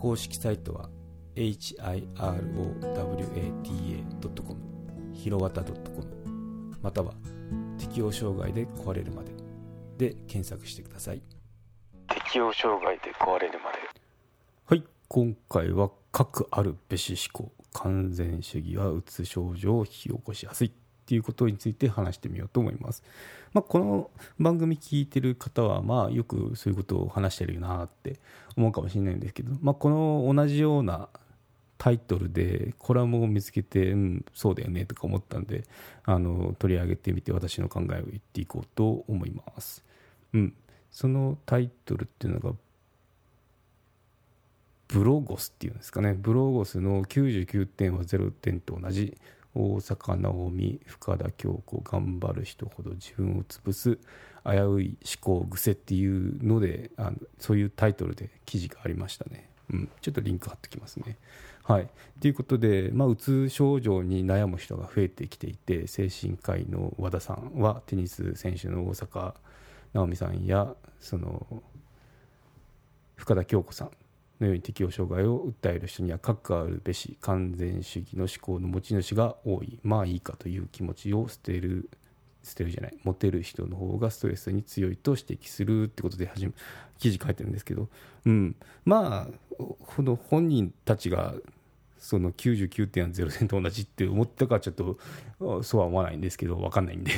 公式サイトは hirowata.com ひろわた .com または適応障害で壊れるまで。で検索してください。適応障害で壊れるまで。はい。今回は核あるべし思考。完全主義はうつ症状を引き起こしやすいっていうことについて話してみようと思います、まあ、この番組聞いてる方はまあよくそういうことを話してるよなって思うかもしれないんですけど、まあ、この同じようなタイトルでコラムを見つけて、うん、そうだよねとか思ったんであの取り上げてみて私の考えを言っていこうと思います。うん、そのタイトルっていうのがブロゴスっていうんですかね。ブロゴスの99点は0点と同じ大坂なおみ深田恭子頑張る人ほど自分を潰す危うい思考癖っていうのであのそういうタイトルで記事がありましたね、うん、ちょっとリンク貼ってきますね。はい。ということで、まあ、うつ症状に悩む人が増えてきていて精神科医の和田さんはテニス選手の大坂なおみさんやその深田恭子さんのように適応障害を訴える人には核あるべし完全主義の思考の持ち主が多い。まあいいかという気持ちを捨てる捨てるじゃない。モテる人の方がストレスに強いと指摘するってことで始め記事書いてるんですけど、うん、まあこの本人たちがその99.0点と同じって思ったかちょっとそうは思わないんですけど分かんないんで。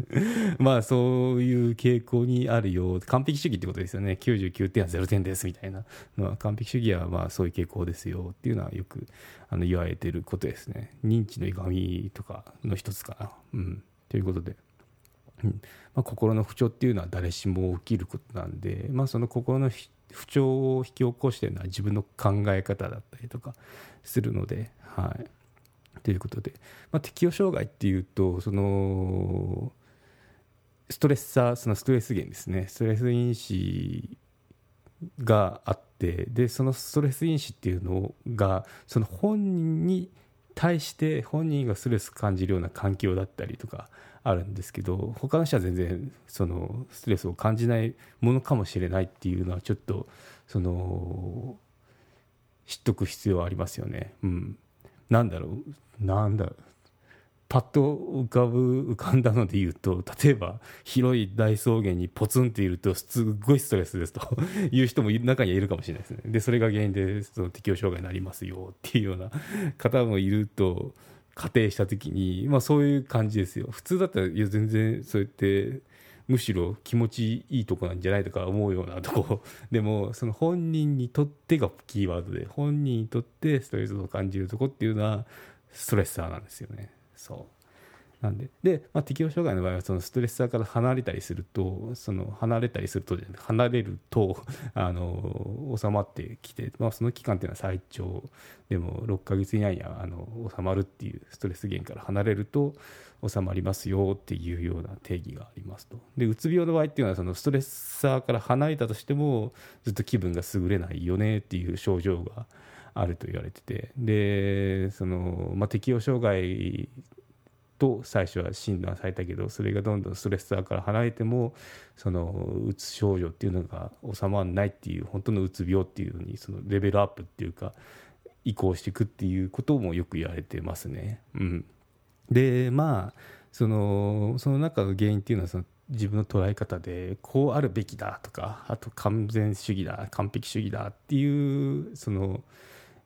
まあそういう傾向にあるよ完璧主義ってことですよね。99点は0点ですみたいなのは。完璧主義はまあそういう傾向ですよ。っていうのはよくあの言われてることですね。認知の歪みとかの一つかな。うん。ということで。うん。まあ、心の不調っていうのは誰しも起きることなんで、まあ、その心の不調を引き起こしてるのは自分の考え方だったりとかするので、はい。ということで、まあ、適応障害っていうとそのストレッサーそのストレス源ですね。ストレス因子があってでそのストレス因子っていうのがその本人に対して本人がストレス感じるような環境だったりとかあるんですけど他の人は全然そのストレスを感じないものかもしれないっていうのはちょっとその知っとく必要はありますよね。うん、なんだろう。なんだパッと浮かぶ浮かんだので言うと 例えば広い大草原にポツンっているとすっごいストレスですと。いう人も中にはいるかもしれないですね。でそれが原因でその適応障害になりますよっていうような 方もいると仮定した時に、まあ、そういう感じですよ。普通だったらいや全然そうやってむしろ気持ちいいとこなんじゃないとか思うようなとこ。でもその本人にとってがキーワードで本人にとってストレスを感じるとこっていうのはストレッサーなんですよね。そう。なんでで、まあ、適応障害の場合はそのストレッサーから離れたりするとその離れたりすると離れると あの収まってきて、まあ、その期間っていうのは最長でも6ヶ月以内にはあの収まるっていうストレス源から離れると収まりますよっていうような定義がありますと。でうつ病の場合っていうのはそのストレッサーから離れたとしてもずっと気分が優れないよねっていう症状があると言われててでその、まあ、適応障害と最初は診断されたけどそれがどんどんストレッサーから離れてもそのうつ症状っていうのが収まらないっていう本当のうつ病っていうのにそのレベルアップっていうか移行していくっていうこともよく言われてますね。うん、でまあそのその中の原因っていうのはその自分の捉え方でこうあるべきだとかあと完全主義だ完璧主義だっていうその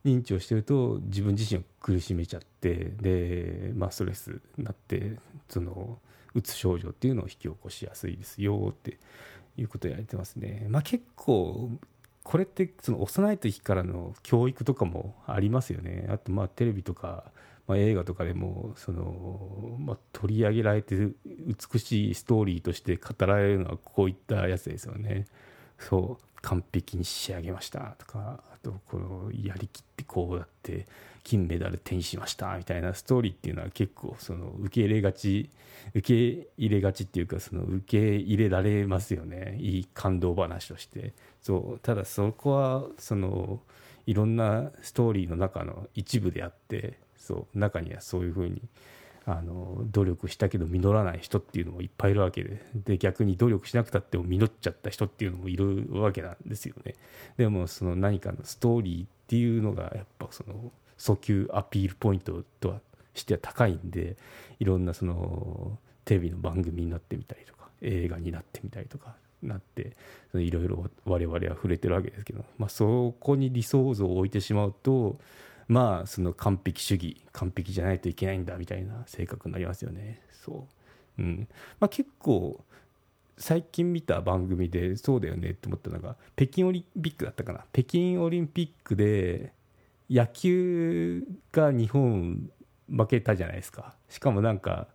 認知をしてると自分自身を苦しめちゃってで、まあ、ストレスになってそのうつ症状っていうのを引き起こしやすいですよっていうことをやれてますね。まあ、結構これってその幼い時からの教育とかもありますよね。あとまあテレビとか、まあ、映画とかでもその、まあ、取り上げられて美しいストーリーとして語られるのはこういったやつですよね。そう完璧に仕上げましたとかあとこのやりきってこうやって金メダル手にしましたみたいなストーリーっていうのは結構その受け入れがち受け入れがちっていうかその受け入れられますよね。いい感動話として。そうただそこはそのいろんなストーリーの中の一部であってそう中にはそういうふうにあの努力したけど実らない人っていうのもいっぱいいるわけでで逆に努力しなくたっても実っちゃった人っていうのもいるわけなんですよね。でもその何かのストーリーっていうのがやっぱその訴求アピールポイントとはしては高いんでいろんなそのテレビの番組になってみたりとか映画になってみたりとかなっていろいろ我々は触れてるわけですけど、まあ、そこに理想像を置いてしまうとまあその完璧主義完璧じゃないといけないんだみたいな性格になりますよね。そう。うん。まあ結構最近見た番組でそうだよねって思ったのが北京オリンピックだったかな。北京オリンピックで野球が日本負けたじゃないですか。しかもなんか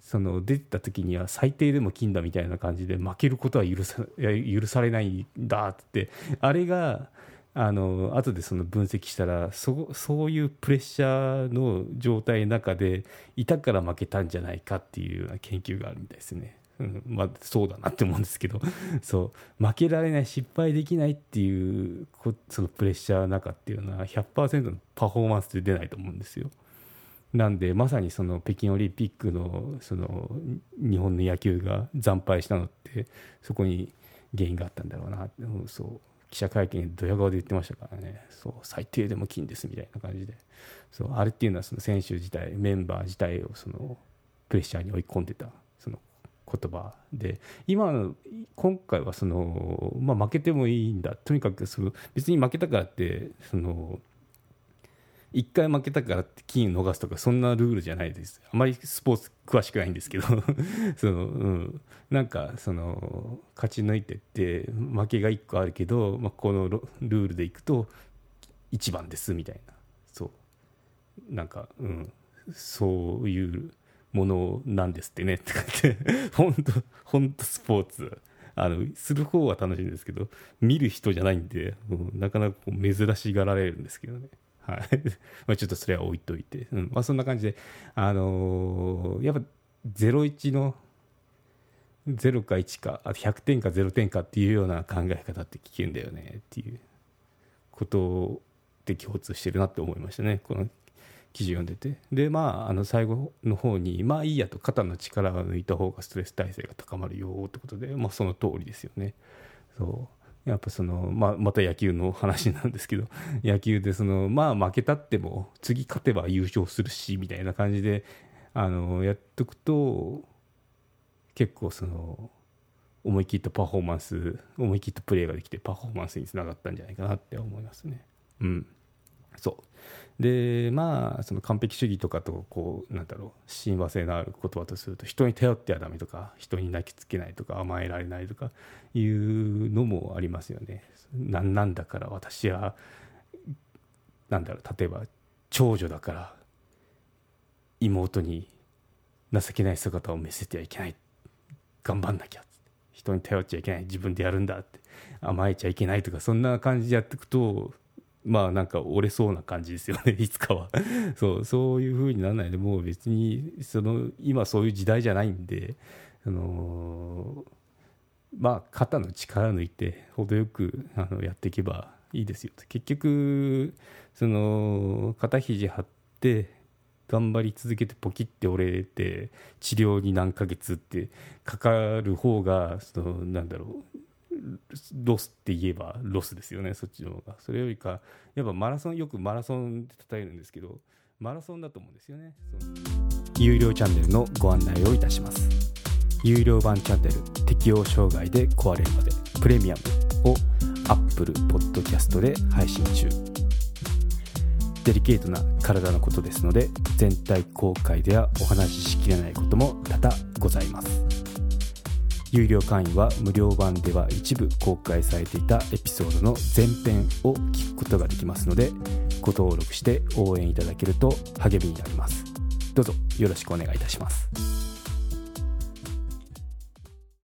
その出てた時には最低でも金だみたいな感じで負けることは許さ許されないんだって。あれがあの後でその分析したらそそういうプレッシャーの状態の中でいたから負けたんじゃないかっていうような研究があるみたいですね。うん、まあそうだなって思うんですけど そう負けられない失敗できないっていうそのプレッシャーの中っていうのは100%のパフォーマンスで出ないと思うんですよ。なんでまさにその北京オリンピックのその日本の野球が惨敗したのってそこに原因があったんだろうなそう記者会見でドヤ顔で言ってましたからね。そう最低でも金ですみたいな感じで。そうあれっていうのはその選手自体メンバー自体をそのプレッシャーに追い込んでたその言葉で。今の今回はその、まあ、負けてもいいんだ。とにかくその別に負けたからってその1回負けたからって金を逃すとかそんなルールじゃないです。あまりスポーツ詳しくないんですけど。その、うん、なんかその勝ち抜いてって負けが1個あるけど、まあ、このルールでいくと1番ですみたいな。そう。なんか、うん、そういうものなんですってねって書いて。本当本当スポーツ。あのする方は楽しいんですけど見る人じゃないんで、うん、なかなか珍しがられるんですけどね。はい。まあちょっとそれは置いといて、うん。まあ、そんな感じで、あのー、やっぱ01の0か1かあ100点か0点かっていうような考え方って危険だよねっていうことで共通してるなって思いましたね。この記事読んでて。でまああの最後の方にまあいいやと肩の力が抜いた方がストレス耐性が高まるよってことでまあその通りですよね。そう。やっぱその、まあ、また野球の話なんですけど、野球でその、まあ負けたっても、次勝てば優勝するし、みたいな感じで、あの、やっとくと、結構その、思い切ったパフォーマンス、思い切ったプレーができて、パフォーマンスにつながったんじゃないかなって思いますね。うん。そう。で、まあ、その完璧主義とかと、こう、なんだろう、親和性のある言葉とすると、人に頼ってはダメとか、人に泣きつけないとか、甘えられないとかいうのもありますよね。なんなんだから私は、なんだろう、例えば、長女だから、妹に情けない姿を見せてはいけない。頑張んなきゃ。人に頼っちゃいけない。自分でやるんだって。甘えちゃいけないとか、そんな感じでやっていくと、まあなんか折れそうな感じですよね いつかは。そうそういう風にならない。でもう別にその今そういう時代じゃないんでそのまあ肩の力抜いて程よくあのやっていけばいいですよ。結局その肩肘張って頑張り続けてポキって折れて治療に何ヶ月ってかかる方がそのなんだろうロスって言えばロスですよねそっちの方が。それよりかやっぱマラソンよくマラソンってたとえるんですけどマラソンだと思うんですよね。有料チャンネルのご案内をいたします。有料版チャンネル適応障害で壊れるまでプレミアムを Apple Podcast で配信中。デリケートな体のことですので全体公開ではお話ししきれないことも多々ございます。有料会員は無料版では一部公開されていたエピソードの前編を聞くことができますのでご登録して応援いただけると励みになります。どうぞよろしくお願いいたします。